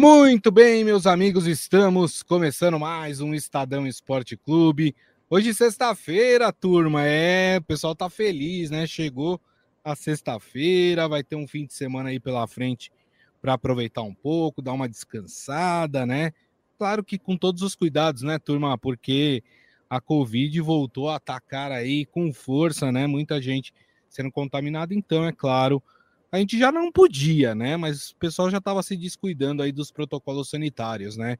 Muito bem, meus amigos, estamos começando mais um Estadão Esporte Clube. Hoje, sexta-feira, turma. É, o pessoal tá feliz, né? Chegou a sexta-feira, vai ter um fim de semana aí pela frente para aproveitar um pouco, dar uma descansada, né? Claro que com todos os cuidados, né, turma? Porque a Covid voltou a atacar aí com força, né? Muita gente sendo contaminada, então, é claro, a gente já não podia, né? Mas o pessoal já estava se descuidando aí dos protocolos sanitários, né?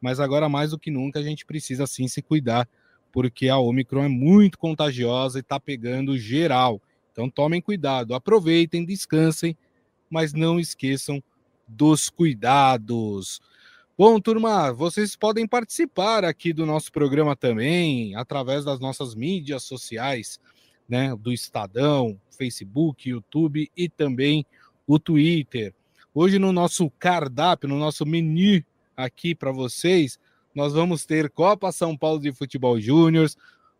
Mas agora, mais do que nunca, a gente precisa sim se cuidar, porque a Omicron é muito contagiosa e está pegando geral. Então tomem cuidado, aproveitem, descansem, mas não esqueçam dos cuidados. Bom, turma, vocês podem participar aqui do nosso programa também, através das nossas mídias sociais, né? Do Estadão, Facebook, YouTube e também o Twitter. Hoje, no nosso cardápio, no nosso menu aqui para vocês, nós vamos ter Copa São Paulo de Futebol Júnior,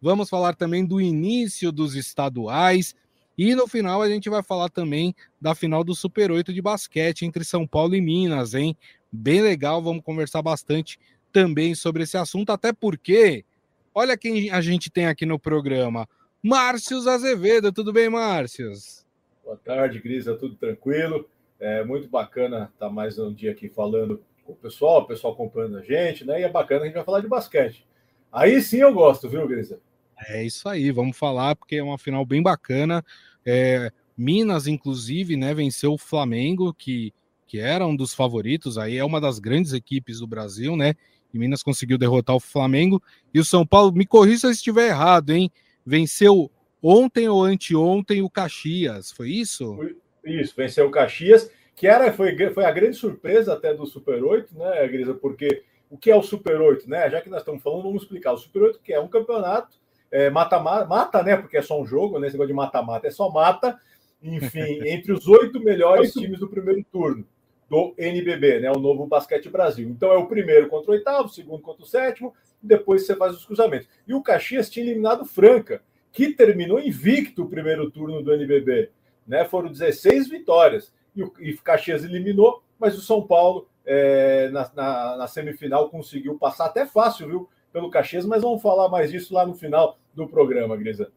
vamos falar também do início dos estaduais e no final a gente vai falar também da final do Super 8 de basquete entre São Paulo e Minas, hein? Bem legal, vamos conversar bastante também sobre esse assunto, até porque olha quem a gente tem aqui no programa. Márcios Azevedo. Tudo bem, Márcios? Boa tarde, Grisa. Tudo tranquilo? É muito bacana estar mais um dia aqui falando com o pessoal, o pessoal acompanhando a gente, né? E é bacana a gente vai falar de basquete. Aí sim eu gosto, viu, Grisa? É isso aí, vamos falar, porque é uma final bem bacana. É, Minas, inclusive, né, venceu o Flamengo, que, que era um dos favoritos, aí é uma das grandes equipes do Brasil, né? E Minas conseguiu derrotar o Flamengo. E o São Paulo, me corrija se eu estiver errado, hein? Venceu ontem ou anteontem o Caxias, foi isso? Isso, venceu o Caxias, que era, foi, foi a grande surpresa até do Super 8, né, Grisa? Porque o que é o Super 8, né? Já que nós estamos falando, vamos explicar. O Super 8 que é um campeonato, é, mata, mata, mata, né? Porque é só um jogo, né? Esse negócio de mata-mata é só mata, enfim, entre os oito melhores times do primeiro turno do NBB, né? O novo Basquete Brasil. Então é o primeiro contra o oitavo, o segundo contra o sétimo, depois você faz os cruzamentos. E o Caxias tinha eliminado Franca, que terminou invicto o primeiro turno do NBB. Né? Foram 16 vitórias. E o Caxias eliminou, mas o São Paulo, é, na, na, na, semifinal, conseguiu passar até fácil, viu? Pelo Caxias, mas vamos falar mais disso lá no final do programa, Grisa.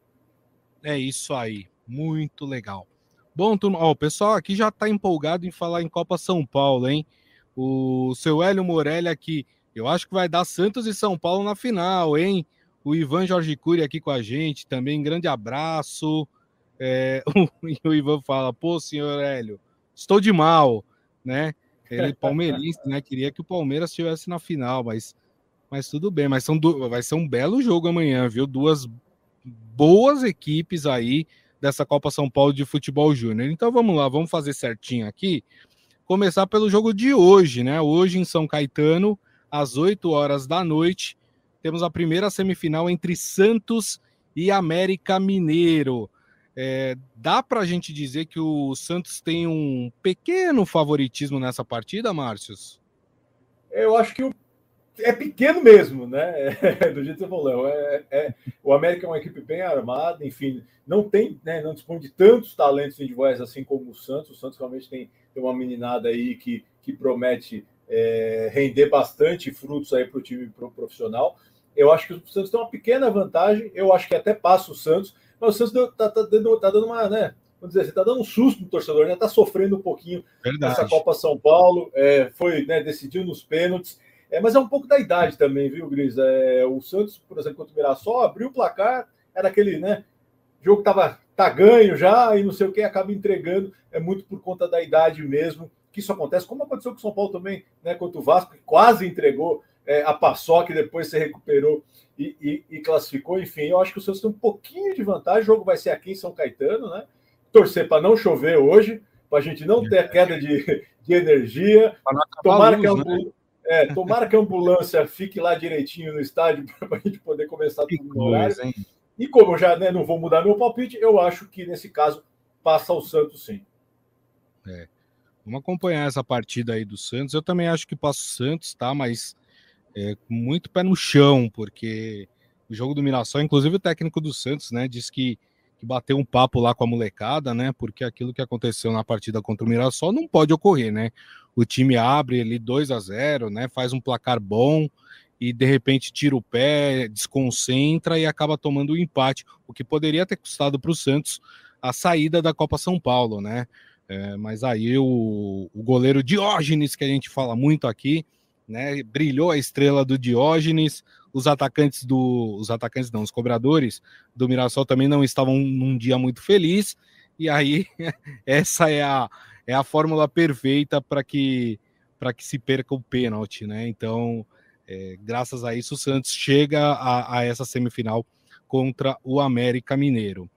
É isso aí. Muito legal. Bom, turma, ó, o pessoal aqui já está empolgado em falar em Copa São Paulo, hein? O seu Hélio Morelli aqui eu acho que vai dar Santos e São Paulo na final, hein? O Ivan Jorge Cury aqui com a gente também. Grande abraço. É, o, Ivan fala: pô, senhor Hélio, estou de mal, né? Ele palmeirense, né? Queria que o Palmeiras estivesse na final, mas, mas tudo bem. Mas são vai ser um belo jogo amanhã, viu? Duas boas equipes aí dessa Copa São Paulo de Futebol Júnior. Então vamos lá, vamos fazer certinho aqui. Começar pelo jogo de hoje, né? Hoje em São Caetano, às 8 horas da noite. Temos a primeira semifinal entre Santos e América Mineiro. É, dá para a gente dizer que o Santos tem um pequeno favoritismo nessa partida, Márcios? Eu acho que o, é pequeno mesmo, né? É, do jeito que você falou, é, é, o América é uma equipe bem armada, enfim, não tem, né, não dispõe de tantos talentos individuais assim como o Santos. O Santos realmente tem, tem uma meninada aí que, que promete é, render bastante frutos aí para o time profissional. Eu acho que o Santos tem uma pequena vantagem, eu acho que até passa o Santos, mas o Santos está tá, tá, tá dando uma, né? Vamos dizer, está dando um susto no torcedor, né? Está sofrendo um pouquinho Verdade. nessa Copa São Paulo, é, foi, né, decidiu nos pênaltis. É, mas é um pouco da idade também, viu, Gris? É, o Santos, por exemplo, contra o Mirassol, abriu o placar, era aquele, né? Jogo que tava, tá ganho já e não sei o que, acaba entregando. É muito por conta da idade mesmo que isso acontece, como aconteceu com o São Paulo também, né, contra o Vasco, que quase entregou é, a paçoca e depois se recuperou e, e, e, classificou. Enfim, eu acho que o Santos tem um pouquinho de vantagem. O jogo vai ser aqui em São Caetano, né? Torcer para não chover hoje, para a gente não ter queda de, de energia. Tomara, luz, que a, né? é, tomara que a ambulância fique lá direitinho no estádio para a gente poder começar tudo no horário. Hein? E como eu já né, não vou mudar meu palpite, eu acho que nesse caso passa o Santos sim. É. Vamos acompanhar essa partida aí do Santos. Eu também acho que passa o Santos, tá? Mas é, muito pé no chão, porque o jogo do Mirassol, inclusive o técnico do Santos, né, disse que, que bater um papo lá com a molecada, né? Porque aquilo que aconteceu na partida contra o Mirassol não pode ocorrer, né? O time abre ali 2 a 0 né? Faz um placar bom e de repente tira o pé, desconcentra e acaba tomando o um empate, o que poderia ter custado para o Santos a saída da Copa São Paulo, né? É, mas aí o, o goleiro Diógenes, que a gente fala muito aqui, né? Brilhou a estrela do Diógenes, os atacantes do. Os atacantes não, os cobradores do Mirassol também não estavam num dia muito feliz. E aí, essa é a, é a fórmula perfeita para que para que se perca o pênalti, né? Então, é, graças a isso, o Santos chega a, a, essa semifinal contra o América Mineiro.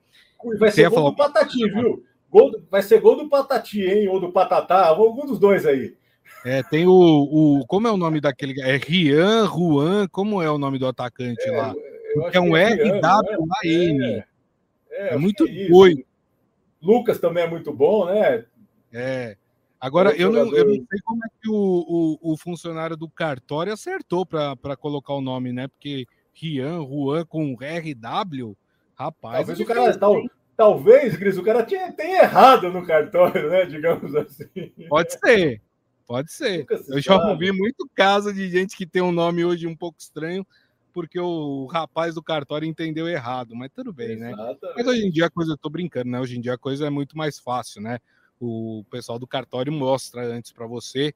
Vai ser falar... do Patati, viu? Gol, vai ser gol do Patati, hein? Ou do Patatá, algum dos dois aí. É, tem o, o. Como é o nome daquele. É Rian, Juan, como é o nome do atacante é, lá? É um R-W-A-N. É, é, é, muito é doido. Lucas também é muito bom, né? É. Agora, eu não, eu não sei como é que o, o, o funcionário do cartório acertou para colocar o nome, né? Porque Rian, Juan com RW, rapaz. Talvez o cara. Tal, talvez, Gris, o cara tinha, tenha errado no cartório, né? Digamos assim. Pode ser. Pode ser. Eu já ouvi muito caso de gente que tem um nome hoje um pouco estranho, porque o rapaz do cartório entendeu errado, mas tudo bem, né? Exatamente. né? Mas hoje em dia a coisa, eu tô brincando, né? Hoje em dia a coisa é muito mais fácil, né? O pessoal do cartório mostra antes para você,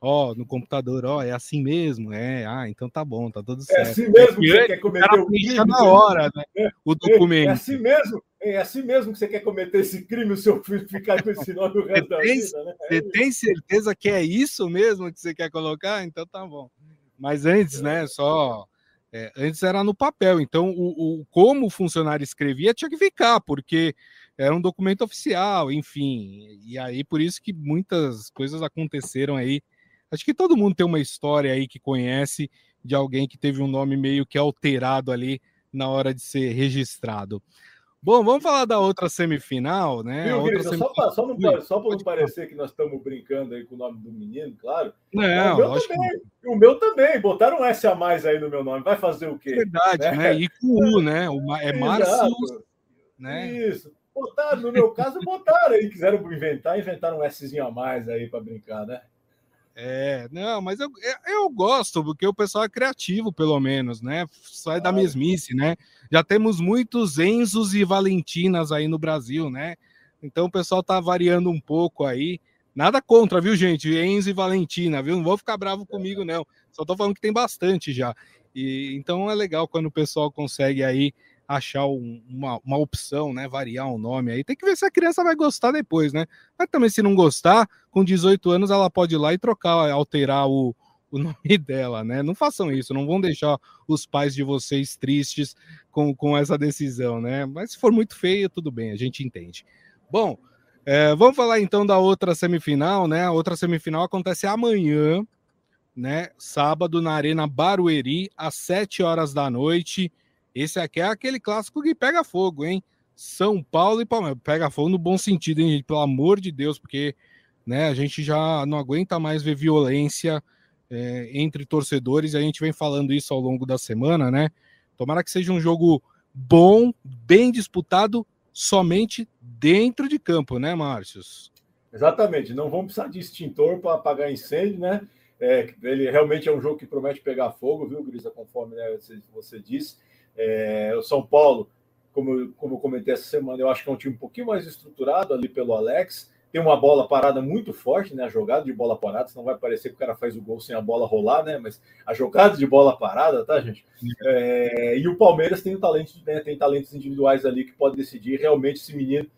ó, no computador, ó, é assim mesmo, é, ah, então tá bom, tá tudo certo. É assim mesmo que você quer cometer o crime. na hora, né? É, o documento. É, é assim mesmo, é assim mesmo que você quer cometer esse crime, o seu filho ficar com esse nome o resto da vida, né? Você tem certeza que é isso mesmo que você quer colocar? Então tá bom. Mas antes, né, só. É, antes era no papel, então o, o, como o funcionário escrevia tinha que ficar, porque era um documento oficial, enfim. E aí por isso que muitas coisas aconteceram aí. Acho que todo mundo tem uma história aí que conhece de alguém que teve um nome meio que alterado ali na hora de ser registrado. Bom, vamos falar da outra semifinal, né? Viu, outra semifinal... Só, só, não, só para não parecer que nós estamos brincando aí com o nome do menino, claro. Não, o meu também. O meu também. Botaram um S a mais aí no meu nome. Vai fazer o quê? Verdade, né? né? E com U, né? É Márcio. Né? Isso. Botaram, no meu caso, botaram aí. Quiseram inventar, inventaram um Szinho a mais aí para brincar, né? É, não, mas eu, eu gosto, porque o pessoal é criativo, pelo menos, né? Sai da mesmice, né? Já temos muitos Enzos e Valentinas aí no Brasil, né? Então o pessoal tá variando um pouco aí. Nada contra, viu, gente? Enzo e Valentina, viu? Não vou ficar bravo comigo, não. Só tô falando que tem bastante já. E então é legal quando o pessoal consegue aí achar um, uma, uma opção, né? Variar um nome aí. Tem que ver se a criança vai gostar depois, né? Mas também, se não gostar, com 18 anos ela pode ir lá e trocar, alterar o, o nome dela, né? Não façam isso, não vão deixar os pais de vocês tristes com, com essa decisão, né? Mas se for muito feio, tudo bem, a gente entende. Bom, é, vamos falar então da outra semifinal, né? A outra semifinal acontece amanhã, né? Sábado, na Arena Barueri, às 7 horas da noite. Esse aqui é aquele clássico que pega fogo, hein? São Paulo e Palmeiras. Pega fogo no bom sentido, hein, gente? Pelo amor de Deus, porque né, a gente já não aguenta mais ver violência é, entre torcedores. A gente vem falando isso ao longo da semana, né? Tomara que seja um jogo bom, bem disputado, somente dentro de campo, né, Márcios? Exatamente. Não vamos precisar de extintor para apagar incêndio, né? É, ele realmente é um jogo que promete pegar fogo, viu, Grisa, conforme né, você, você disse. É, o São Paulo, como, como eu comentei essa semana, eu acho que é um time um pouquinho mais estruturado ali pelo Alex. Tem uma bola parada muito forte, né? A jogada de bola parada, senão vai parecer que o cara faz o gol sem a bola rolar, né? Mas a jogada de bola parada, tá, gente? É, e o Palmeiras tem, um talento, né? tem talentos individuais ali que pode decidir. Realmente, esse menino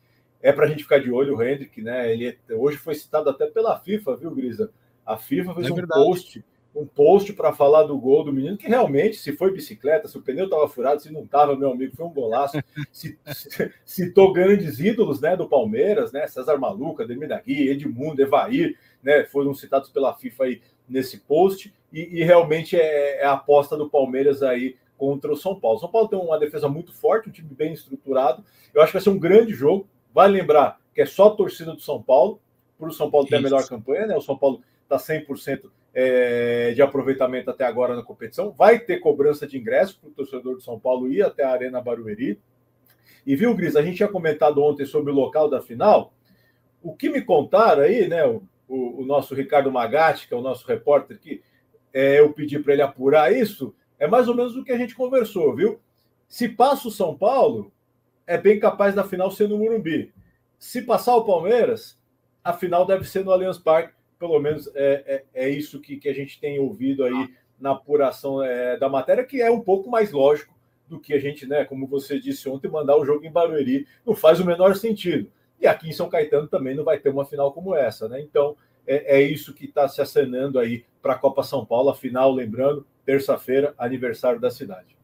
é para a gente ficar de olho, o Hendrick, né? Ele é, hoje foi citado até pela FIFA, viu, Grisa? A FIFA fez é um post um post para falar do gol do menino, que realmente, se foi bicicleta, se o pneu estava furado, se não estava, meu amigo, foi um golaço. Citou grandes ídolos né, do Palmeiras, né? César Maluca, Demir Dagui, Edmundo, Evair, né? Foram citados pela FIFA aí nesse post, e, e realmente é, é, a aposta do Palmeiras aí contra o São Paulo. O São Paulo tem uma defesa muito forte, um time bem estruturado. Eu acho que vai ser um grande jogo. Vale lembrar que é só a torcida do São Paulo, para o São Paulo ter a melhor campanha, né? O São Paulo está 100% é, de aproveitamento até agora na competição. Vai ter cobrança de ingresso para o torcedor de São Paulo ir até a Arena Barueri. E viu, Gris, a gente tinha comentado ontem sobre o local da final. O que me contaram aí, né? O, o, o nosso Ricardo Magatti, que é o nosso repórter aqui, é, eu pedi para ele apurar isso, é mais ou menos o que a gente conversou, viu? Se passa o São Paulo, é bem capaz da final ser no Morumbi. Se passar o Palmeiras, a final deve ser no Allianz Parque. Pelo menos é, é, é isso que, que a gente tem ouvido aí na apuração é, da matéria, que é um pouco mais lógico do que a gente, né, como você disse ontem, mandar o jogo em Barueri não faz o menor sentido. E aqui em São Caetano também não vai ter uma final como essa, né? Então é, é isso que está se acenando aí para a Copa São Paulo, a final, lembrando, terça-feira, aniversário da cidade.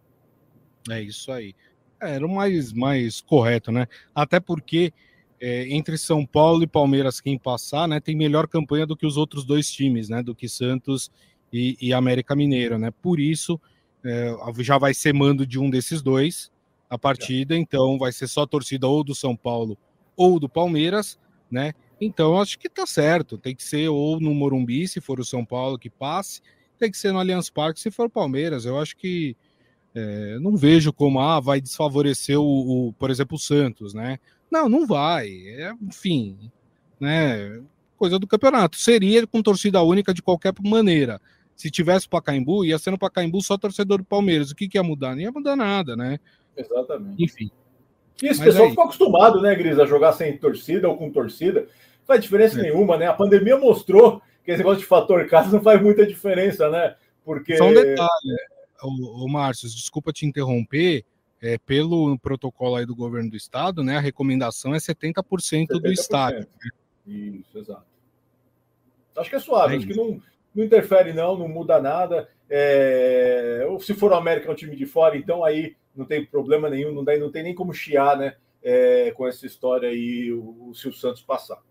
É isso aí. É, era o mais, mais correto, né? Até porque é, entre São Paulo e Palmeiras, quem passar, né, tem melhor campanha do que os outros dois times, né? Do que Santos e, e América Mineiro, né? Por isso, é, já vai ser mando de um desses dois a partida, então vai ser só torcida ou do São Paulo ou do Palmeiras, né? Então acho que tá certo, tem que ser ou no Morumbi, se for o São Paulo que passe, tem que ser no Allianz Parque se for o Palmeiras. Eu acho que é, não vejo como ah, vai desfavorecer o, o, por exemplo, o Santos, né? Não, não vai. É, enfim, né? Coisa do campeonato. Seria com torcida única de qualquer maneira. Se tivesse Pacaembu, ia ser no Pacaembu só torcedor do Palmeiras. O que, que ia mudar? Não ia mudar nada, né? Exatamente. Enfim. E esse Mas pessoal aí... ficou acostumado, né, Gris, a jogar sem torcida ou com torcida. Não faz diferença é. nenhuma, né? A pandemia mostrou que esse negócio de fator casa não faz muita diferença, né? Porque. Só um detalhe, o, o Márcio, desculpa te interromper. É, pelo protocolo aí do governo do estado, né, a recomendação é 70%, 70%. do estádio. Isso, exato. Acho que é suave, é acho que não, não interfere, não, não muda nada. É... Ou se for o América, é um time de fora, então aí não tem problema nenhum, não, dá, não tem nem como chiar, né? É, com essa história aí, o, se o Santos passar.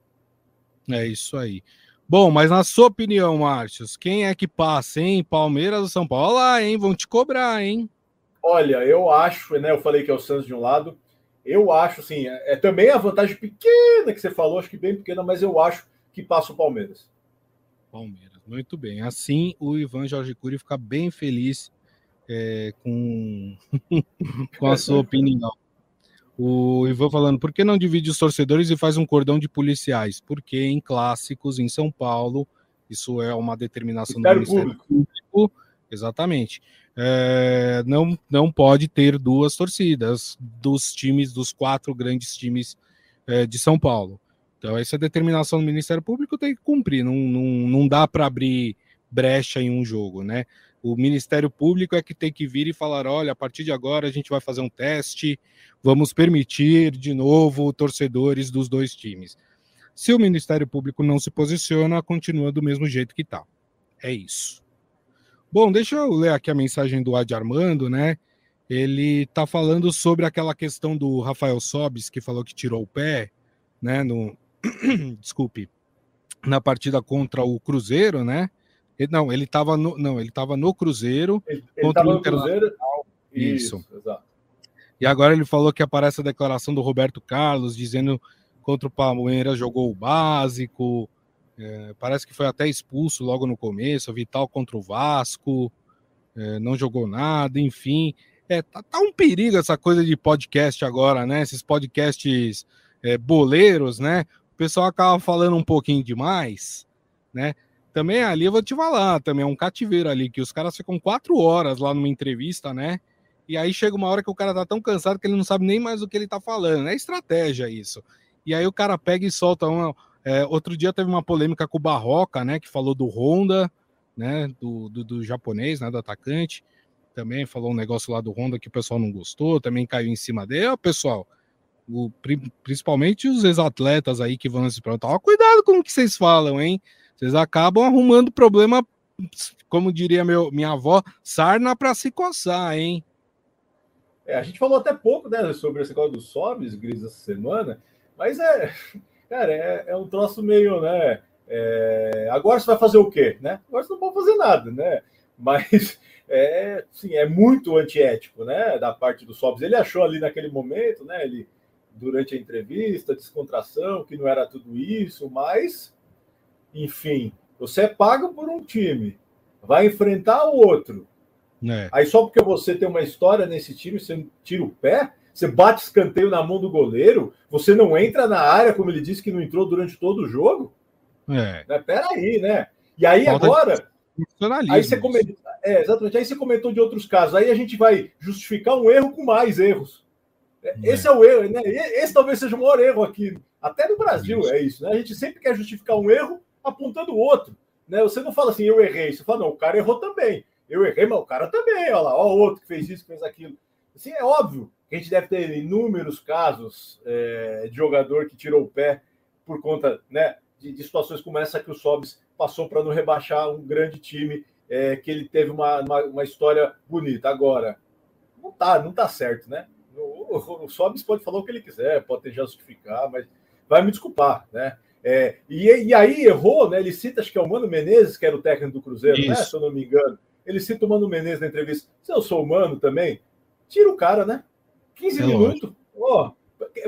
É isso aí. Bom, mas na sua opinião, Márcios, quem é que passa, hein? Palmeiras ou São Paulo? Olha lá, hein? Vão te cobrar, hein? Olha, eu acho, né? Eu falei que é o Santos de um lado. Eu acho, assim, é, é também a vantagem pequena que você falou, acho que bem pequena, mas eu acho que passa o Palmeiras. Palmeiras. Muito bem. Assim, o Ivan Jorge Cury fica bem feliz é, com, com a sua opinião. O Ivan falando, por que não divide os torcedores e faz um cordão de policiais? Porque em clássicos em São Paulo, isso é uma determinação do Ministério Público. Público exatamente. É, não, não pode ter duas torcidas dos times, dos quatro grandes times é, de São Paulo. Então, essa determinação do Ministério Público tem que cumprir, não, não, não dá para abrir brecha em um jogo, né? O Ministério Público é que tem que vir e falar: olha, a partir de agora a gente vai fazer um teste, vamos permitir de novo torcedores dos dois times. Se o Ministério Público não se posiciona, continua do mesmo jeito que está. É isso. Bom, deixa eu ler aqui a mensagem do Adi Armando, né? Ele está falando sobre aquela questão do Rafael Sobis, que falou que tirou o pé, né? No, desculpe, na partida contra o Cruzeiro, né? Ele, não, ele estava no, não, ele estava no Cruzeiro ele, contra ele o Cruzeiro. Isso. Isso. Exato. E agora ele falou que aparece a declaração do Roberto Carlos dizendo contra o Palmeiras jogou o básico. É, parece que foi até expulso logo no começo. Vital contra o Vasco, é, não jogou nada, enfim. É, tá, tá, um perigo essa coisa de podcast agora, né? Esses podcasts é, boleiros, né? o pessoal acaba falando um pouquinho demais, né? Também ali eu vou te falar, também é um cativeiro ali, que os caras ficam quatro horas lá numa entrevista, né? E aí chega uma hora que o cara tá tão cansado que ele não sabe nem mais o que ele tá falando. É estratégia isso. E aí o cara pega e solta uma. É, outro dia teve uma polêmica com o Barroca, né? Que falou do Honda, né? Do, do, do japonês, né? Do atacante. Também falou um negócio lá do Honda que o pessoal não gostou, também caiu em cima dele. Ó, pessoal, o, principalmente os ex-atletas aí que vão nesse programa, cuidado com o que vocês falam, hein? Vocês acabam arrumando problema, como diria meu, minha avó, sarna para se coçar, hein? É, a gente falou até pouco né, sobre esse negócio dos sobes, Gris, essa semana, mas é, cara, é, é um troço meio, né? É, agora você vai fazer o quê? Né? Agora você não pode fazer nada, né? Mas é, sim, é muito antiético, né? Da parte do Sobs. Ele achou ali naquele momento, né? Ele durante a entrevista, descontração, que não era tudo isso, mas, enfim, você é pago por um time, vai enfrentar o outro. É. Aí só porque você tem uma história nesse time, você tira o pé, Você bate escanteio na mão do goleiro, você não entra na área, como ele disse que não entrou durante todo o jogo. É. Né? Peraí, né? E aí Falta agora. Aí você comentou, é, exatamente. Aí você comentou de outros casos. Aí a gente vai justificar um erro com mais erros. É, é. Esse é o erro, né? Esse talvez seja o maior erro aqui. Até no Brasil isso. é isso, né? A gente sempre quer justificar um erro apontando o outro. Né? Você não fala assim, eu errei. Você fala, não, o cara errou também. Eu errei, mas o cara também, olha lá, ó, o outro que fez isso, que fez aquilo. Assim, é óbvio a gente deve ter inúmeros casos é, de jogador que tirou o pé por conta né, de, de situações como essa que o Sobis passou para não rebaixar um grande time é, que ele teve uma, uma, uma, história bonita. Agora, não tá, não tá certo, né? O, o, o Sobis pode falar o que ele quiser, pode justificar, mas vai me desculpar, né? É, e, e, aí errou, né? Ele cita, acho que é o Mano Menezes, que era o técnico do Cruzeiro, né? Se eu não me engano. Ele cita o Mano Menezes na entrevista. Se eu sou humano também, tira o cara, né? 15 é minutos. Ó,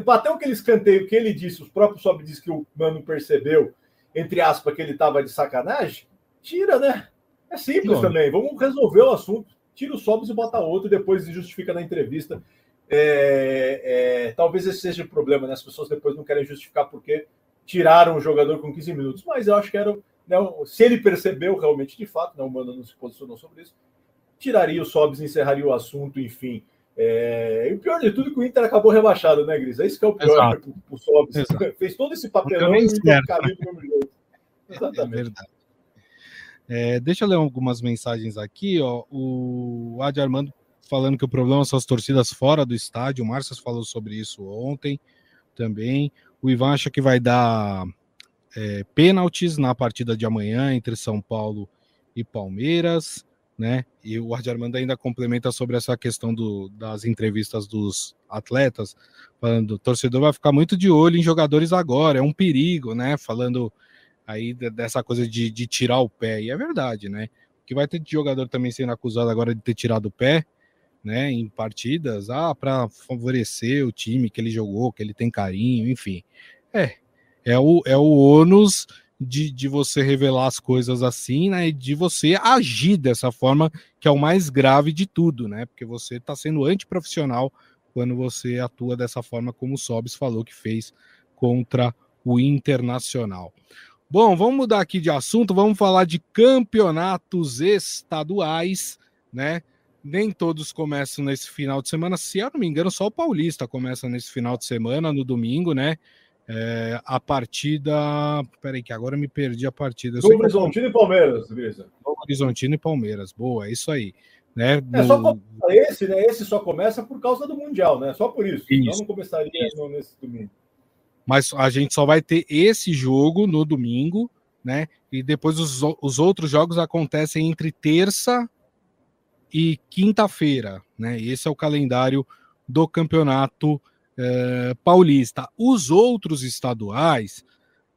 bateu aquele escanteio que ele disse, os próprios Sobe disse que o Mano percebeu, entre aspas, que ele estava de sacanagem. Tira, né? É simples também. Vamos resolver o assunto. Tira o Sobs e bota outro e depois justifica na entrevista. É, é, talvez esse seja o problema, né? As pessoas depois não querem justificar porque tiraram o jogador com 15 minutos. Mas eu acho que era. Né, se ele percebeu realmente de fato, né, o Mano não se posicionou sobre isso, tiraria o Sobs, encerraria o assunto, enfim. É, e o pior de tudo é que o Inter acabou rebaixado, né, Gris? É isso que é o pior né, para o Sobs. Fez todo esse papelão e caiu do mesmo jeito. Exatamente. É verdade. É, deixa eu ler algumas mensagens aqui. Ó. O Adi Armando falando que o problema são as torcidas fora do estádio. O Márcio falou sobre isso ontem também. O Ivan acha que vai dar é, pênaltis na partida de amanhã entre São Paulo e Palmeiras, né? E o Adi Armando ainda complementa sobre essa questão do, das entrevistas dos atletas, falando o torcedor vai ficar muito de olho em jogadores agora, é um perigo, né? Falando aí dessa coisa de, de tirar o pé. E é verdade, né? Que vai ter jogador também sendo acusado agora de ter tirado o pé, né? Em partidas, ah, para favorecer o time que ele jogou, que ele tem carinho, enfim. É, é o, é o ônus de, de você revelar as coisas assim, né? E de você agir dessa forma, que é o mais grave de tudo, né? Porque você está sendo antiprofissional quando você atua dessa forma, como o Sobis falou que fez contra o Internacional. Bom, vamos mudar aqui de assunto, vamos falar de campeonatos estaduais, né? Nem todos começam nesse final de semana, se eu não me engano, só o Paulista começa nesse final de semana, no domingo, né? É, a partida. Peraí, que agora me perdi a partida. Novo Horizontino e Palmeiras, Grisa. Novo Horizontino e Palmeiras, boa, é isso aí. Né? É, no... só esse, né? Esse só começa por causa do Mundial, né? Só por isso. isso. Não começaria isso. nesse domingo mas a gente só vai ter esse jogo no domingo, né? E depois os, os outros jogos acontecem entre terça e quinta-feira, né? Esse é o calendário do campeonato eh, paulista. Os outros estaduais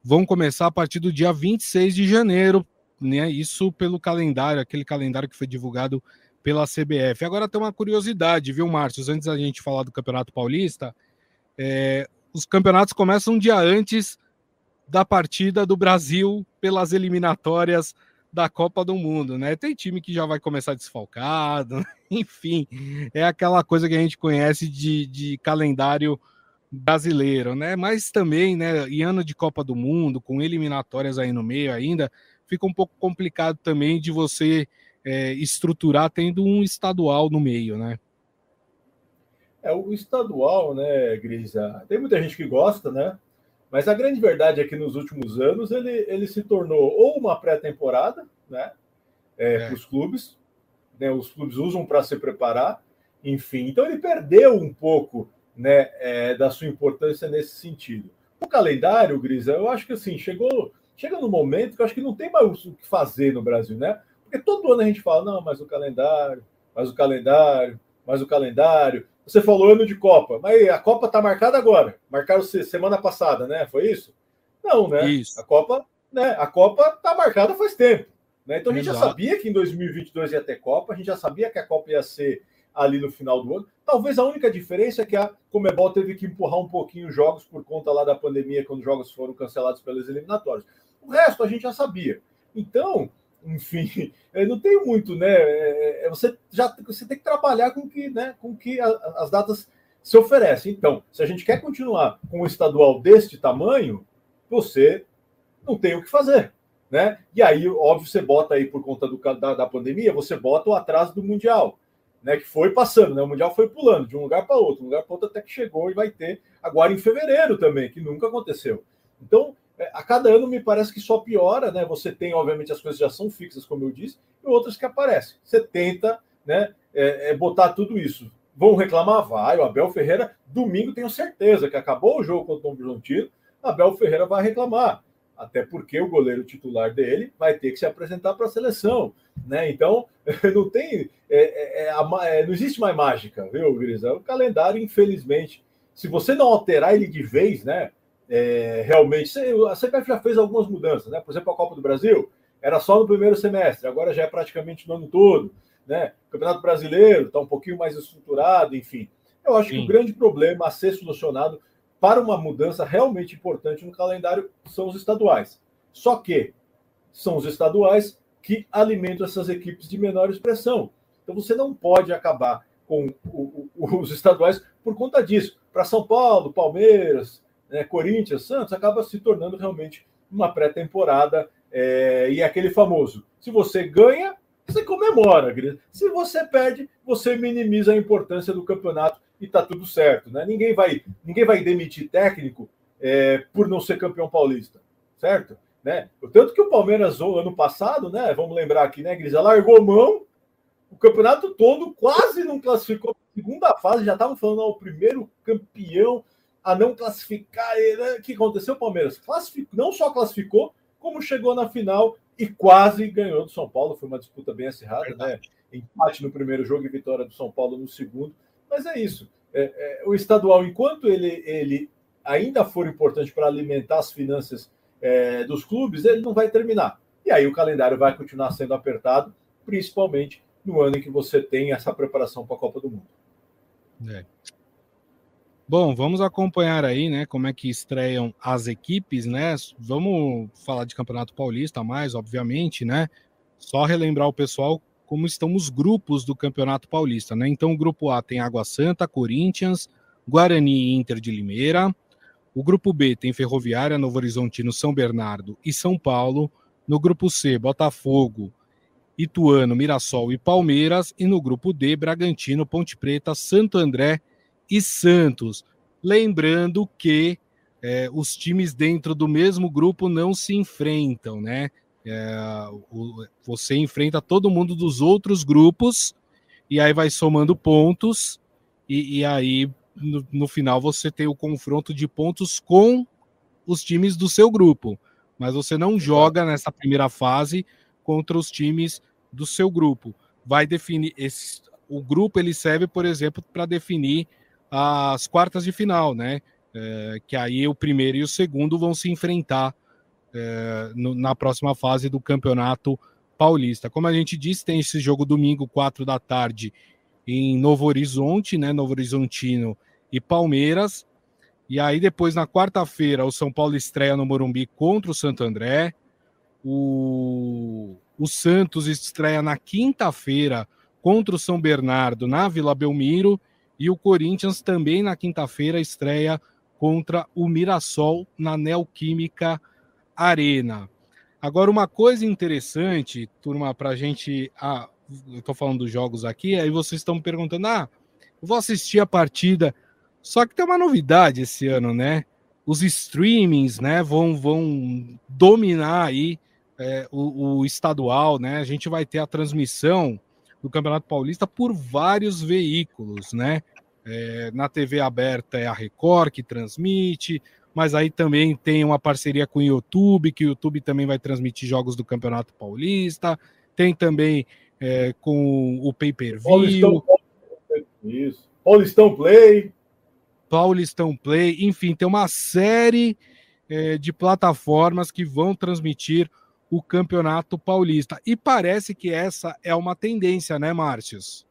vão começar a partir do dia 26 de janeiro, né? Isso pelo calendário, aquele calendário que foi divulgado pela CBF. Agora tem uma curiosidade, viu, Márcio? Antes da gente falar do Campeonato Paulista, é, os campeonatos começam um dia antes da partida do Brasil pelas eliminatórias da Copa do Mundo, né? Tem time que já vai começar desfalcado, enfim, é aquela coisa que a gente conhece de, de calendário brasileiro, né? Mas também, né, em ano de Copa do Mundo, com eliminatórias aí no meio ainda, fica um pouco complicado também de você é, estruturar tendo um estadual no meio, né? É, o estadual, né, Grisa? Tem muita gente que gosta, né? Mas a grande verdade é que nos últimos anos ele, ele se tornou ou uma pré-temporada, né? É, é. Para os clubes, né, os clubes usam para se preparar, enfim. Então ele perdeu um pouco né, é, da sua importância nesse sentido. O calendário, Grisa, eu acho que assim, chegou, chega no momento que eu acho que não tem mais o que fazer no Brasil, né? Porque todo ano a gente fala, não, mas o calendário, mas o calendário, mas o calendário. Você falou ano de Copa, mas a Copa está marcada agora. Marcaram semana passada, né? Foi isso? Não, né? Isso. A Copa, né? A Copa está marcada faz tempo. Né? Então a gente Exato. já sabia que em 2022 ia ter Copa, a gente já sabia que a Copa ia ser ali no final do ano. Talvez a única diferença é que a Comebol teve que empurrar um pouquinho os jogos por conta lá da pandemia, quando os jogos foram cancelados pelas eliminatórias. O resto a gente já sabia. Então, enfim, não tem muito, né? É, é, você já você tem que trabalhar com que, né, com que as datas se oferece. Então, se a gente quer continuar com o estadual deste tamanho, você não tem o que fazer. Né? E aí, óbvio, você bota aí por conta do, da, da pandemia, você bota o atraso do Mundial, né? Que foi passando, né? O Mundial foi pulando de um lugar para outro, um lugar para outro até que chegou e vai ter agora em fevereiro também, que nunca aconteceu. Então, é, a cada ano me parece que só piora, né? Você tem, obviamente, as coisas já são fixas, como eu disse, e outras que aparecem. Você tenta, né? É, é botar tudo isso. Vão reclamar? Vai. O Abel Ferreira, domingo, tenho certeza que acabou o jogo contra o Tom Horizontino, Abel Ferreira vai reclamar até porque o goleiro titular dele vai ter que se apresentar para a seleção, né? Então não tem, é, é, é, não existe mais mágica, viu, Grisão? O calendário, infelizmente, se você não alterar ele de vez, né? É, realmente, a CPF já fez algumas mudanças, né? Por exemplo, a Copa do Brasil era só no primeiro semestre, agora já é praticamente no ano todo, né? O Campeonato Brasileiro está um pouquinho mais estruturado, enfim. Eu acho Sim. que o grande problema a ser solucionado para uma mudança realmente importante no calendário são os estaduais. Só que são os estaduais que alimentam essas equipes de menor expressão. Então você não pode acabar com os estaduais por conta disso. Para São Paulo, Palmeiras, né, Corinthians, Santos, acaba se tornando realmente uma pré-temporada é, e é aquele famoso: se você ganha, você comemora. Se você perde, você minimiza a importância do campeonato e tá tudo certo, né? Ninguém vai, ninguém vai demitir técnico é, por não ser campeão paulista, certo? Né? Tanto que o Palmeiras ano passado, né? Vamos lembrar aqui, né, Grisa, largou mão o campeonato todo, quase não classificou segunda fase, já estavam falando ao primeiro campeão a não classificar. Né? O que aconteceu, Palmeiras? Classificou, não só classificou, como chegou na final e quase ganhou do São Paulo. Foi uma disputa bem acirrada, né? Empate no primeiro jogo e vitória do São Paulo no segundo. Mas é isso. É, é, o estadual, enquanto ele, ele ainda for importante para alimentar as finanças é, dos clubes, ele não vai terminar. E aí o calendário vai continuar sendo apertado, principalmente no ano em que você tem essa preparação para a Copa do Mundo. É. Bom, vamos acompanhar aí, né, como é que estreiam as equipes, né? Vamos falar de Campeonato Paulista mais, obviamente, né? Só relembrar o pessoal como estão os grupos do Campeonato Paulista, né? Então, o grupo A tem Água Santa, Corinthians, Guarani e Inter de Limeira. O grupo B tem Ferroviária, Novo Horizontino, São Bernardo e São Paulo. No grupo C, Botafogo, Ituano, Mirassol e Palmeiras. E no grupo D, Bragantino, Ponte Preta, Santo André e Santos. Lembrando que é, os times dentro do mesmo grupo não se enfrentam, né? É, o, você enfrenta todo mundo dos outros grupos e aí vai somando pontos e, e aí no, no, final você tem o confronto de pontos com os times do seu grupo, mas você não joga nessa primeira fase contra os times do seu grupo. Vai definir esse, o grupo ele serve, por exemplo, para definir as quartas de final, né? É, que aí o primeiro e o segundo vão se enfrentar é, no, na próxima fase do Campeonato Paulista. Como a gente disse, tem esse jogo domingo, 4 da tarde, em Novo Horizonte, né? Novo Horizontino e Palmeiras. E aí, depois, na quarta-feira, o São Paulo estreia no Morumbi contra o Santo André. O, o Santos estreia na quinta-feira contra o São Bernardo na Vila Belmiro. E o Corinthians também na quinta-feira estreia contra o Mirassol na Neoquímica Arena. Agora, uma coisa interessante, turma, para a gente. Ah, eu estou falando dos jogos aqui, aí vocês estão me perguntando: ah, vou assistir a partida. Só que tem uma novidade esse ano, né? Os streamings, né, vão, vão dominar aí é, o, o estadual, né? A gente vai ter a transmissão do Campeonato Paulista por vários veículos, né? É, na TV aberta é a Record que transmite, mas aí também tem uma parceria com o YouTube, que o YouTube também vai transmitir jogos do Campeonato Paulista, tem também é, com o pay-per-view. Paulistão, isso. Paulistão Play. Paulistão Play, enfim, tem uma série é, de plataformas que vão transmitir o Campeonato Paulista. E parece que essa é uma tendência, né, Márcios?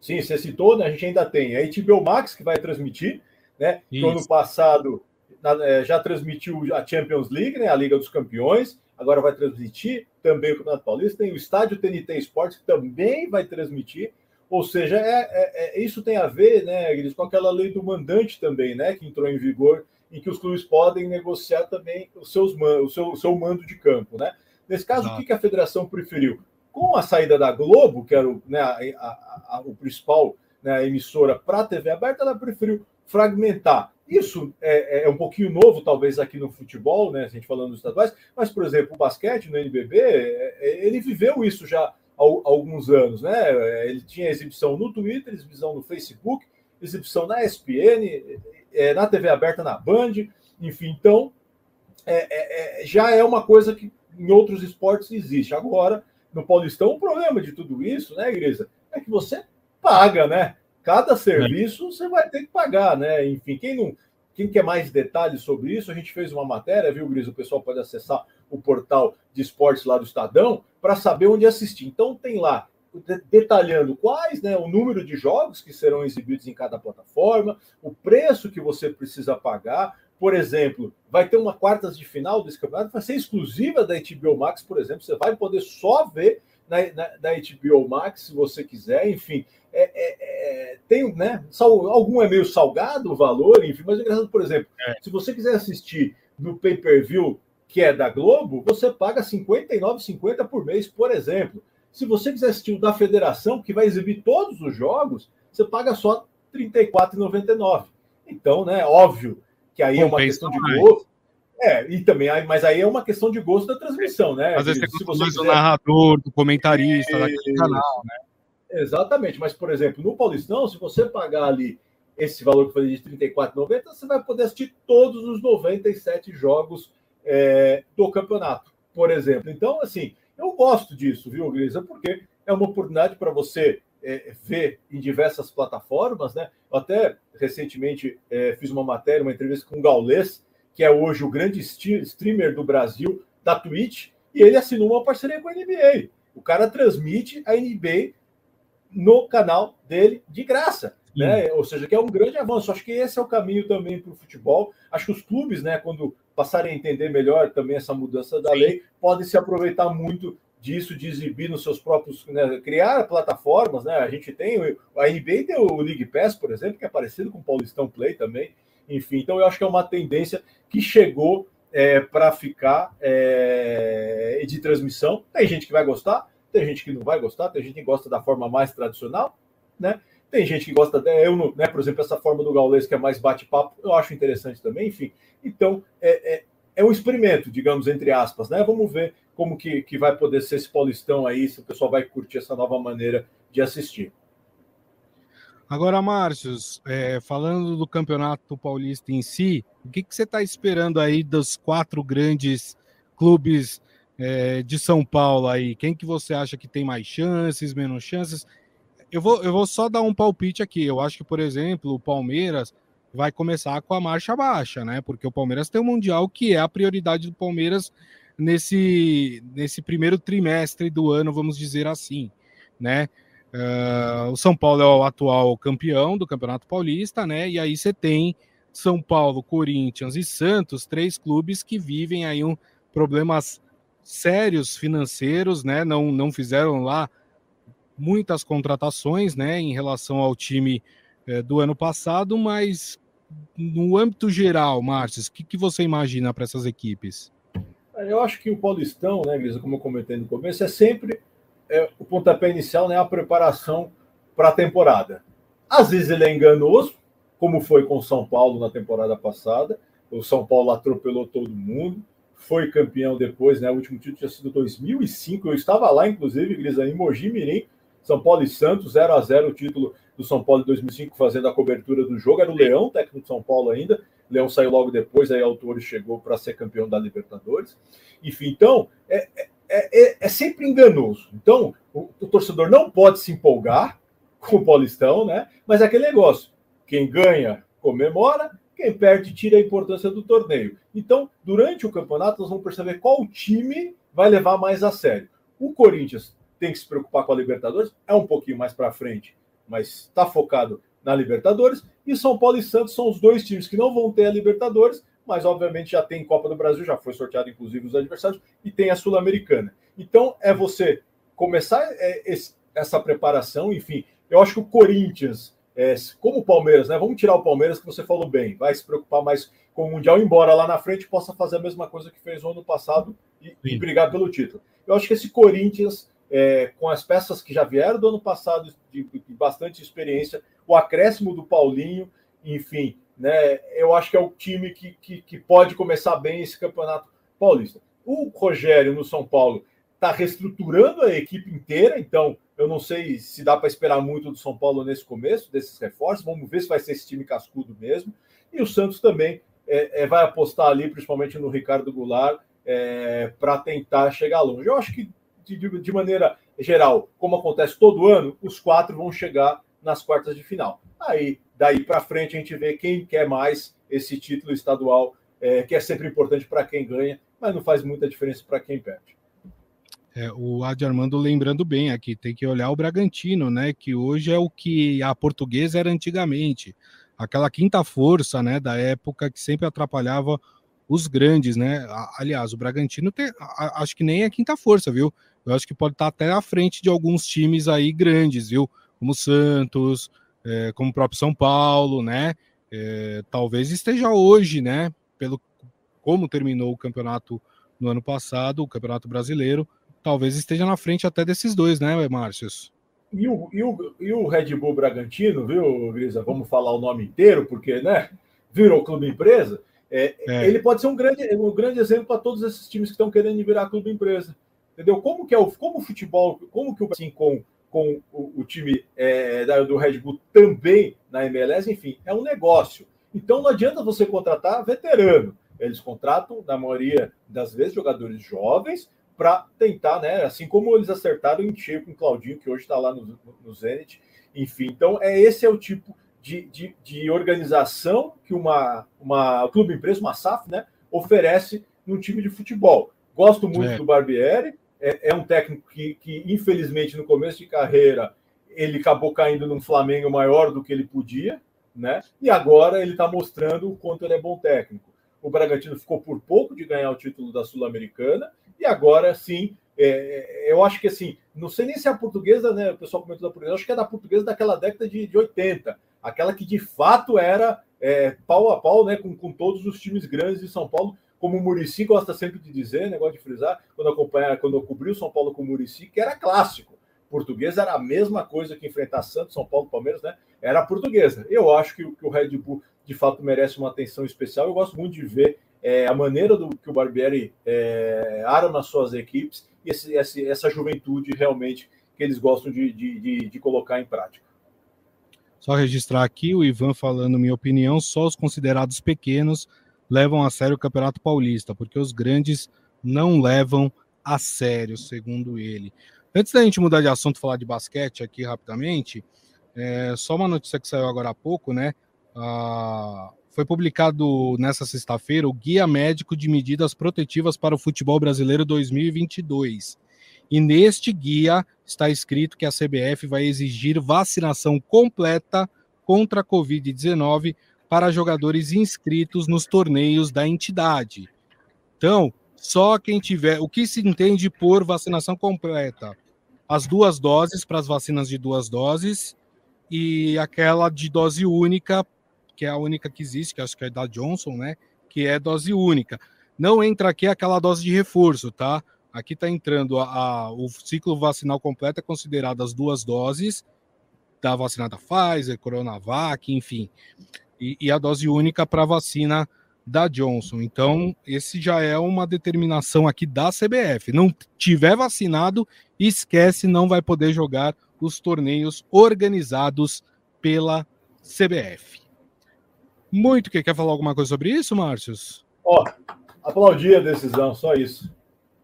Sim, você citou, né? A gente ainda tem a HBO Max que vai transmitir, né? No ano passado é, já transmitiu a Champions League, né, a Liga dos Campeões, agora vai transmitir também o Campeonato Paulista, tem o Estádio TNT Esportes, que também vai transmitir Ou seja, é, é, é, isso tem a ver, né, Gris, com aquela lei do mandante também, né, que entrou em vigor, em que os clubes podem negociar também os seus, o, seu, o seu mando de campo, né? Nesse caso, Exato. o que a federação preferiu? Com a saída da Globo, que era o, né, a, a, a, o principal né, emissora para a TV aberta, ela preferiu fragmentar. Isso é, é, um pouquinho novo, talvez, aqui no futebol, né? A gente falando dos estaduais, mas, por exemplo, o basquete no NBB, é, é, ele viveu isso já alguns anos, né? Ele tinha exibição no Twitter, exibição no Facebook, exibição na ESPN, é, na TV aberta, na Band, enfim, então é, é, já é uma coisa que em outros esportes existe. Agora, no Paulistão, o problema de tudo isso, né, Igreja, é que você paga, né? Cada serviço você vai ter que pagar, né? Enfim, quem não. Quem quer mais detalhes sobre isso, a gente fez uma matéria, viu, Gris? O pessoal pode acessar o portal de esportes lá do Estadão para saber onde assistir. Então tem lá detalhando quais, né, o número de jogos que serão exibidos em cada plataforma, o preço que você precisa pagar. Por exemplo, vai ter uma quartas de final desse campeonato, vai ser exclusiva da HBO Max, por exemplo. Você vai poder só ver na, na, na HBO Max, se você quiser. Enfim, é, é, é, tem, né? Sal, algum é meio salgado o valor, enfim, mas é engraçado, por exemplo, é. se você quiser assistir no pay-per-view que é da Globo, você paga R$ 59,50 por mês, por exemplo. Se você quiser assistir o da Federação, que vai exibir todos os jogos, você paga só R$ 34,99. Então, né, óbvio que aí Bom, é uma questão de gosto. É, e também, mas aí é uma questão de gosto da transmissão, né? Às vezes você quiser... do narrador, do comentarista, é... daquele canal, né? Exatamente, mas por exemplo, no Paulistão, se você pagar ali esse valor que falei de R$ 34,90, você vai poder assistir todos os 97 jogos é, do campeonato, por exemplo. Então, assim, eu gosto disso, viu, Grisa? Porque é uma oportunidade para você é, ver em diversas plataformas, né? Eu até recentemente é, fiz uma matéria, uma entrevista com o Gaules, que é hoje o grande streamer do Brasil da Twitch, e ele assinou uma parceria com a NBA. O cara transmite a NBA no canal dele de graça. Né? Ou seja, que é um grande avanço. Acho que esse é o caminho também para o futebol. Acho que os clubes, né, quando passarem a entender melhor também essa mudança da Sim. lei, podem se aproveitar muito disso, de exibir nos seus próprios. Né, criar plataformas. Né? A gente tem. A NBA tem o League Pass, por exemplo, que é parecido com o Paulistão Play também. Enfim, então eu acho que é uma tendência que chegou é, para ficar é, de transmissão. Tem gente que vai gostar, tem gente que não vai gostar, tem gente que gosta da forma mais tradicional, né? Tem gente que gosta, eu, né, por exemplo, essa forma do Gaules que é mais bate-papo, eu acho interessante também, enfim. Então, é, é, é, um experimento, digamos, entre aspas, né? Vamos ver como que, que vai poder ser esse Paulistão aí, se o pessoal vai curtir essa nova maneira de assistir. Agora, Márcios, é, falando do Campeonato Paulista em si, o que, que você está esperando aí dos quatro grandes clubes é, de São Paulo aí? Quem que você acha que tem mais chances, menos chances? Eu vou, eu vou só dar um palpite aqui. Eu acho que, por exemplo, o Palmeiras vai começar com a marcha baixa, né? Porque o Palmeiras tem o Mundial, que é a prioridade do Palmeiras nesse, nesse primeiro trimestre do ano, vamos dizer assim, né? Uh, o São Paulo é o atual campeão do Campeonato Paulista, né? E aí você tem São Paulo, Corinthians e Santos, três clubes que vivem aí um problemas sérios financeiros, né? Não, não fizeram lá muitas contratações né, em relação ao time é, do ano passado, mas no âmbito geral, Márcio, o que, que você imagina para essas equipes? Eu acho que o Paulistão, né, Grisa, como eu comentei no começo, é sempre é, o pontapé inicial, né, a preparação para a temporada. Às vezes ele é enganoso, como foi com o São Paulo na temporada passada. O São Paulo atropelou todo mundo, foi campeão depois, né? O último título tinha sido 2005. Eu estava lá, inclusive, Grisa, em Mogi Mirim, são Paulo e Santos, 0 a 0 o título do São Paulo em 2005, fazendo a cobertura do jogo. Era o Leão, técnico de São Paulo ainda. O Leão saiu logo depois, aí o chegou para ser campeão da Libertadores. Enfim, então, é, é, é, é sempre enganoso. Então, o, o, torcedor não pode se empolgar com o Paulistão, né? Mas é aquele negócio: quem ganha, comemora, quem perde, tira a importância do torneio. Então, durante o campeonato, nós vamos perceber qual time vai levar mais a sério. O Corinthians tem que se preocupar com a Libertadores, é um pouquinho mais para frente, mas está focado na Libertadores. E São Paulo e Santos são os dois times que não vão ter a Libertadores, mas obviamente já tem Copa do Brasil, já foi sorteado inclusive os adversários, e tem a Sul-Americana. Então é você começar é, essa preparação, enfim. Eu acho que o Corinthians, é, como o Palmeiras, né? Vamos tirar o Palmeiras, que você falou bem, vai se preocupar mais com o Mundial, embora lá na frente possa fazer a mesma coisa que fez no ano passado e, e brigar pelo título. Eu acho que esse Corinthians, é, com as peças que já vieram do ano passado, de, de bastante experiência, o acréscimo do Paulinho, enfim, né? Eu acho que é o time que, que, que pode começar bem esse campeonato paulista. O Rogério no São Paulo está reestruturando a equipe inteira, então eu não sei se dá para esperar muito do São Paulo nesse começo, desses reforços. Vamos ver se vai ser esse time cascudo mesmo. E o Santos também é, é, vai apostar ali, principalmente no Ricardo Goulart, é, para tentar chegar longe. Eu acho que, de, de, maneira geral, como acontece todo ano, os quatro vão chegar nas quartas de final. Aí, daí para frente, a gente vê quem quer mais esse título estadual, é, que é sempre importante para quem ganha, mas não faz muita diferença para quem perde. É, o Adi Armando lembrando bem aqui, tem que olhar o Bragantino, né? Que hoje é o que a portuguesa era antigamente. Aquela quinta força, né? Da época que sempre atrapalhava os grandes, né? Aliás, o Bragantino tem, acho que nem é quinta força, viu? Eu acho que pode estar até à frente de alguns times aí grandes, viu? Como Santos, é, como o próprio São Paulo, né? É, talvez esteja hoje, né? Pelo como terminou o campeonato no ano passado, o Campeonato Brasileiro, talvez esteja na frente até desses dois, né, Márcios? E o, e, o, e o Red Bull Bragantino, viu, Grisa? Vamos falar o nome inteiro, porque, né? Virou clube empresa. É, é. Ele pode ser um grande, um grande exemplo para todos esses times que estão querendo virar clube empresa. Entendeu? Como que é o, como o futebol, como que o assim, com, com o, o time é, do Red Bull também na MLS, enfim, é um negócio. Então não adianta você contratar veterano. Eles contratam, na maioria das vezes, jogadores jovens para tentar, né? Assim como eles acertaram em cheio com o Claudinho, que hoje está lá no, no Zenit. Enfim, então é esse é o tipo de, de, de organização que uma, uma clube empresa, uma SAF, né, oferece num time de futebol. Gosto muito é. do Barbieri, é, é, um técnico que, que, infelizmente, no começo de carreira, ele acabou caindo num Flamengo maior do que ele podia, né? E agora ele está mostrando o quanto ele é bom técnico. O Bragantino ficou por pouco de ganhar o título da Sul-Americana e agora sim, é, é, eu acho que assim, não sei nem se é a portuguesa, né? O pessoal comentou da portuguesa, acho que é da portuguesa daquela década de, de 80, aquela que de fato era é, pau a pau né, com, com todos os times grandes de São Paulo, como o Murici gosta sempre de dizer, negócio de frisar, quando acompanha, quando eu cobri o São Paulo com o Murici, que era clássico. Portuguesa era a mesma coisa que enfrentar Santos, São Paulo, Palmeiras, né? Era portuguesa. Eu acho que, que o Red Bull de fato merece uma atenção especial. Eu gosto muito de ver é, a maneira do que o Barbieri é, arma suas equipes e esse, esse, essa juventude realmente que eles gostam de, de, de, de colocar em prática. Só registrar aqui o Ivan falando minha opinião, só os considerados pequenos levam a sério o Campeonato Paulista, porque os grandes não levam a sério, segundo ele. Antes da gente mudar de assunto, falar de basquete aqui rapidamente, é, só uma notícia que saiu agora há pouco, né? Foi publicado nessa sexta-feira o Guia Médico de Medidas Protetivas para o Futebol Brasileiro 2022. E neste guia está escrito que a CBF vai exigir vacinação completa contra a Covid-19 para jogadores inscritos nos torneios da entidade. Então, só quem tiver. O que se entende por vacinação completa? As duas doses para as vacinas de duas doses e aquela de dose única que é a única que existe, que acho que é da Johnson, né? Que é dose única. Não entra aqui aquela dose de reforço, tá? Aqui está entrando a, a, o ciclo vacinal completo, é considerado as duas doses da vacina da Pfizer, Coronavac, enfim, e, e a dose única para a vacina da Johnson. Então, esse já é uma determinação aqui da CBF. Não tiver vacinado, esquece, não vai poder jogar os torneios organizados pela CBF. Muito que quer falar alguma coisa sobre isso, Márcios? Ó, aplaudir a decisão, só isso.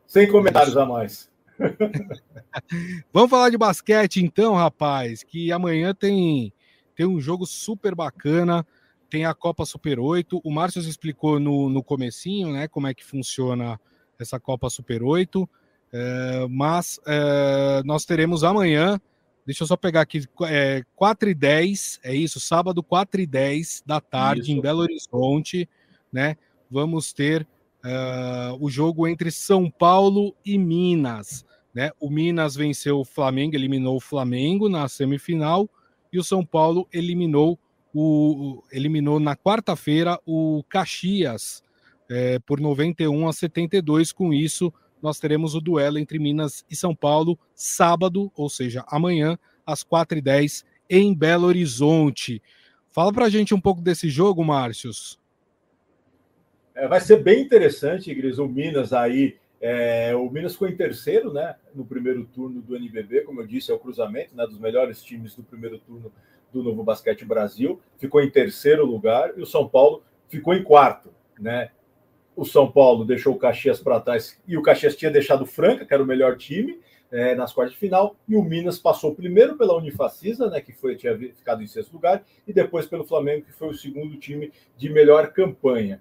Sem comentários a mais. Vamos falar de basquete então, rapaz, que amanhã tem tem um jogo super bacana, tem a Copa Super 8. O Márcio explicou no, no comecinho, né, como é que funciona essa Copa Super 8. É, mas é, nós teremos amanhã Deixa eu só pegar aqui, é, 4 e 10, é isso, sábado 4 e 10 da tarde isso. em Belo Horizonte, né? Vamos ter uh, o jogo entre São Paulo e Minas. Né? O Minas venceu o Flamengo, eliminou o Flamengo na semifinal, e o São Paulo eliminou o eliminou na quarta-feira o Caxias é, por 91 a 72. Com isso, nós teremos o duelo entre Minas e São Paulo sábado, ou seja, amanhã, às 4h10, em Belo Horizonte. Fala pra gente um pouco desse jogo, Márcios. É, vai ser bem interessante, Igreja, o Minas aí. É, o Minas ficou em terceiro, né? No primeiro turno do NBB, como eu disse, é o cruzamento né, dos melhores times do primeiro turno do Novo Basquete Brasil. Ficou em terceiro lugar e o São Paulo ficou em quarto, né? O São Paulo deixou o Caxias para trás e o Caxias tinha deixado o Franca, que era o melhor time, é, nas quartas de final, e o Minas passou primeiro pela Unifacisa, né, que foi, tinha ficado em sexto lugar, e depois pelo Flamengo, que foi o segundo time de melhor campanha.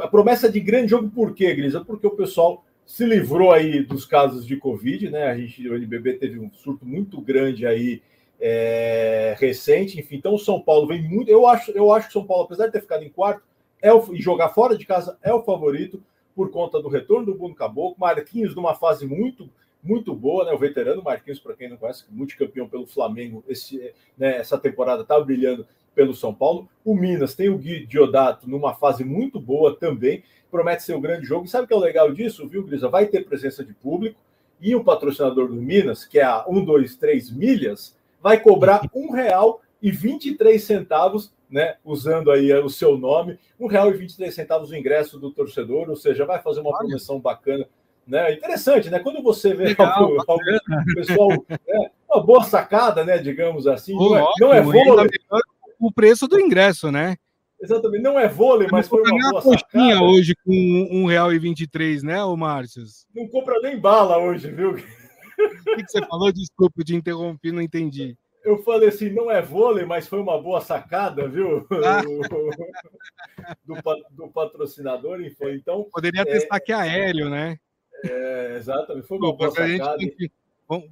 A promessa de grande jogo, por quê, Grisa? Porque o pessoal se livrou aí dos casos de Covid, né? A gente, o NBB teve um surto muito grande aí é, recente, enfim. Então o São Paulo vem muito. Eu acho, eu acho que o São Paulo, apesar de ter ficado em quarto, é o, e jogar fora de casa, é o favorito por conta do retorno do Bruno Caboclo. Marquinhos numa fase muito muito boa, né? O veterano Marquinhos, para quem não conhece, multicampeão pelo Flamengo, esse, né, essa temporada está brilhando pelo São Paulo. O Minas tem o Gui Diodato numa fase muito boa também, promete ser um grande jogo. E sabe o que é o legal disso, viu, Grisa? Vai ter presença de público e o patrocinador do Minas, que é a 123 Milhas, vai cobrar um real e 23 centavos, né, usando aí o seu nome, um real e 23 centavos o ingresso do torcedor, ou seja, vai fazer uma promoção bacana né? Interessante, né? Quando você vê Legal, o pessoal, né? uma boa sacada, né? Digamos assim, não, é, não é vôlei. O preço do ingresso, né? Exatamente, não é vôlei, mas foi uma boa sacada. hoje com um real e vinte e três, né, o Márcio? Não compra nem bala hoje, viu? O que, que você falou? Desculpa, te interrompi, não entendi. Eu falei assim, não é vôlei, mas foi uma boa sacada, viu? Do, do, patrocinador, enfim. Então, Poderia ter é... saque aéreo, né? É, exatamente. Foi uma boa sacada. Gente,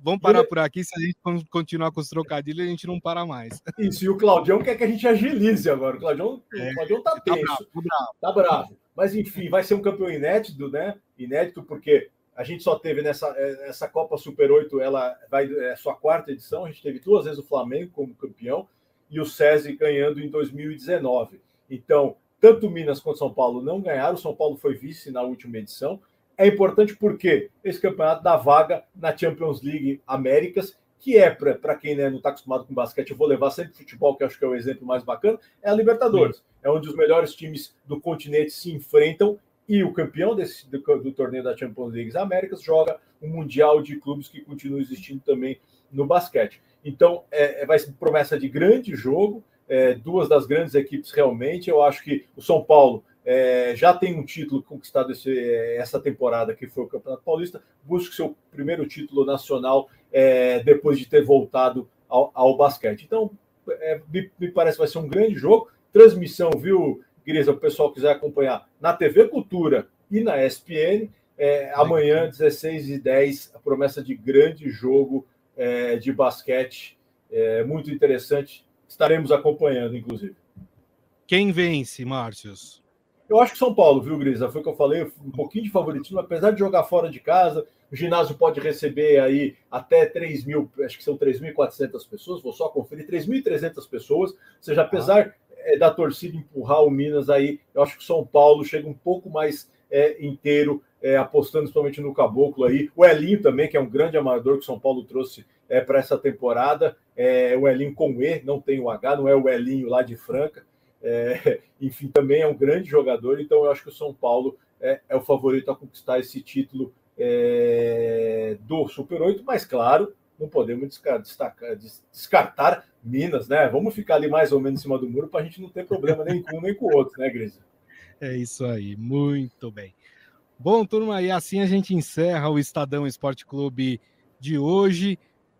vamos parar por aqui. Se a gente continuar com os trocadilhos, a gente não para mais. Isso, e o Claudião quer que a gente agilize agora. O Claudião, é, o Claudião tá, tá tenso. Tá bravo, tá bravo. Mas, enfim, vai ser um campeão inédito, né? Inédito, porque a gente só teve nessa essa Copa Super 8, ela vai é sua quarta edição. A gente teve duas vezes o Flamengo como campeão e o SESI ganhando em 2019. Então, tanto Minas quanto São Paulo não ganharam. O São Paulo foi vice na última edição é importante porque esse campeonato dá vaga na Champions League Américas, que é, para quem né, não está acostumado com basquete, eu vou levar sempre futebol, que acho que é o exemplo mais bacana, é a Libertadores. Sim. É onde os melhores times do continente se enfrentam e o campeão desse, do, do torneio da Champions League Américas joga um Mundial de Clubes que continua existindo também no basquete. Então, é, é vai ser promessa de grande jogo, é, duas das grandes equipes realmente. Eu acho que o São Paulo é, já tem um título conquistado esse, essa temporada, que foi o Campeonato Paulista, busca seu primeiro título nacional é, depois de ter voltado ao, ao basquete. Então, é, me, me, parece que vai ser um grande jogo. Transmissão, viu, Grisa, o pessoal quiser acompanhar na TV Cultura e na ESPN. É, amanhã, 16 e 10, a promessa de grande jogo é, de basquete, é, muito interessante. Estaremos acompanhando, inclusive. Quem vence, Márcios? Eu acho que São Paulo, viu, Grisa? Foi o que eu falei, um pouquinho de favoritismo, apesar de jogar fora de casa. O ginásio pode receber aí até 3 mil, acho que são 3.400 pessoas, vou só conferir, 3.300 pessoas. Ou seja, apesar ah. Da torcida empurrar o Minas aí, eu acho que São Paulo chega um pouco mais é, inteiro, é, apostando principalmente no Caboclo aí. O Elinho também, que é um grande amador que o São Paulo trouxe é, para essa temporada. É, o Elinho com E, não tem o H, não é o Elinho lá de Franca. É, enfim, também é um grande jogador, então eu acho que o São Paulo é, é o favorito a conquistar esse título é, do Super 8, mas claro, não podemos descartar, descartar Minas, né? Vamos ficar ali mais ou menos em cima do muro para a gente não ter problema nem com um nem com o outro, né, Grisa? É isso aí, muito bem. Bom, turma, e assim a gente encerra o Estadão Esporte Clube de hoje.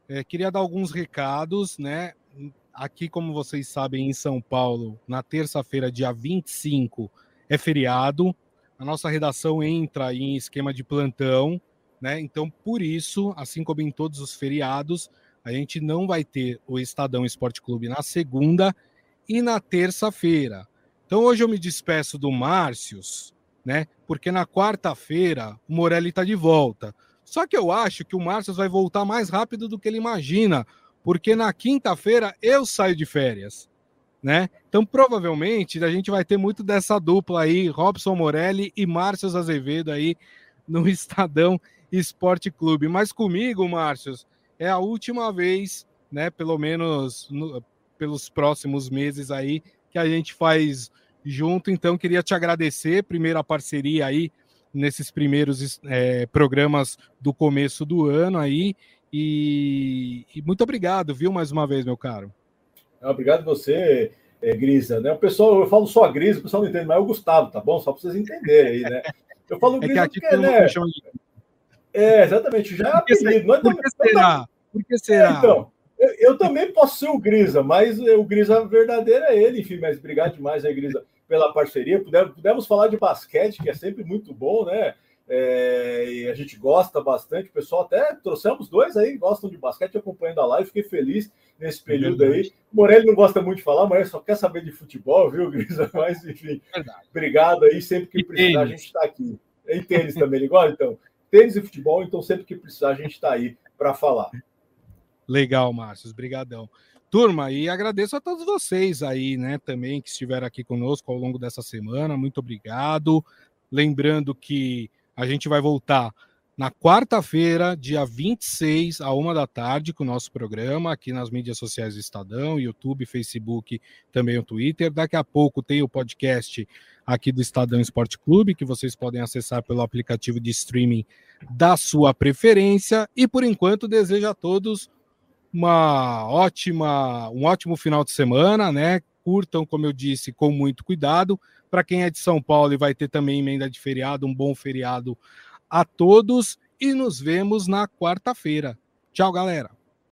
É, queria dar alguns recados, né? Aqui, como vocês sabem, em São Paulo, na terça-feira, dia 25, é feriado. A nossa redação entra em esquema de plantão, né? Então, por isso, assim como em todos os feriados, a gente não vai ter o Estadão Esporte Clube na segunda e na terça-feira. Então, hoje eu me despeço do Márcios, né? Porque na quarta-feira o Morelli está de volta. Só que eu acho que o Márcio vai voltar mais rápido do que ele imagina, porque na quinta-feira eu saio de férias, né? Então provavelmente a gente vai ter muito dessa dupla aí, Robson Morelli e Márcio Azevedo aí no Estadão Esporte Clube. Mas comigo, Márcio, é a última vez, né? Pelo menos no, pelos próximos meses aí que a gente faz junto. Então, queria te agradecer, primeiro a parceria aí nesses primeiros é, programas do começo do ano aí. E, e, muito obrigado, viu, mais uma vez, meu caro. Obrigado você, é, Grisa. Né? O pessoal, eu falo só Grisa, o pessoal não entende, mas é o Gustavo, tá bom? Só para vocês entenderem aí, né? Eu falo Grisa é porque, né? É, exatamente, já é apelido. Por que, por que será? Por que será? É, então, eu, eu, também posso ser o Grisa, mas o Grisa verdadeiro é ele, enfim, mas obrigado demais aí, Grisa, pela parceria. Pudemos, pudemos falar de basquete, que é sempre muito bom, né? É, e a gente gosta bastante. O pessoal até trouxemos dois aí, gostam de basquete, acompanhando a live, fiquei feliz nesse período é aí. O Morelli não gosta muito de falar, mas só quer saber de futebol, viu, Grisa? Mas, enfim, Verdade. obrigado aí. Sempre que precisar, a gente está aqui. Em tênis também, igual então. Tênis e futebol, então sempre que precisar, a gente está aí para falar. Legal, Márcio, brigadão. Turma, e agradeço a todos vocês aí, né, também que estiveram aqui conosco ao longo dessa semana. Muito obrigado. Lembrando que a gente vai voltar na quarta-feira, dia 26, a uma da tarde, com o nosso programa aqui nas mídias sociais do Estadão, YouTube, Facebook, também o Twitter. Daqui a pouco tem o podcast aqui do Estadão Esporte Clube, que vocês podem acessar pelo aplicativo de streaming da sua preferência. E por enquanto, desejo a todos uma ótima, um ótimo final de semana, né? Curtam, como eu disse, com muito cuidado. Para quem é de São Paulo e vai ter também emenda de feriado, um bom feriado a todos e nos vemos na quarta-feira. Tchau, galera.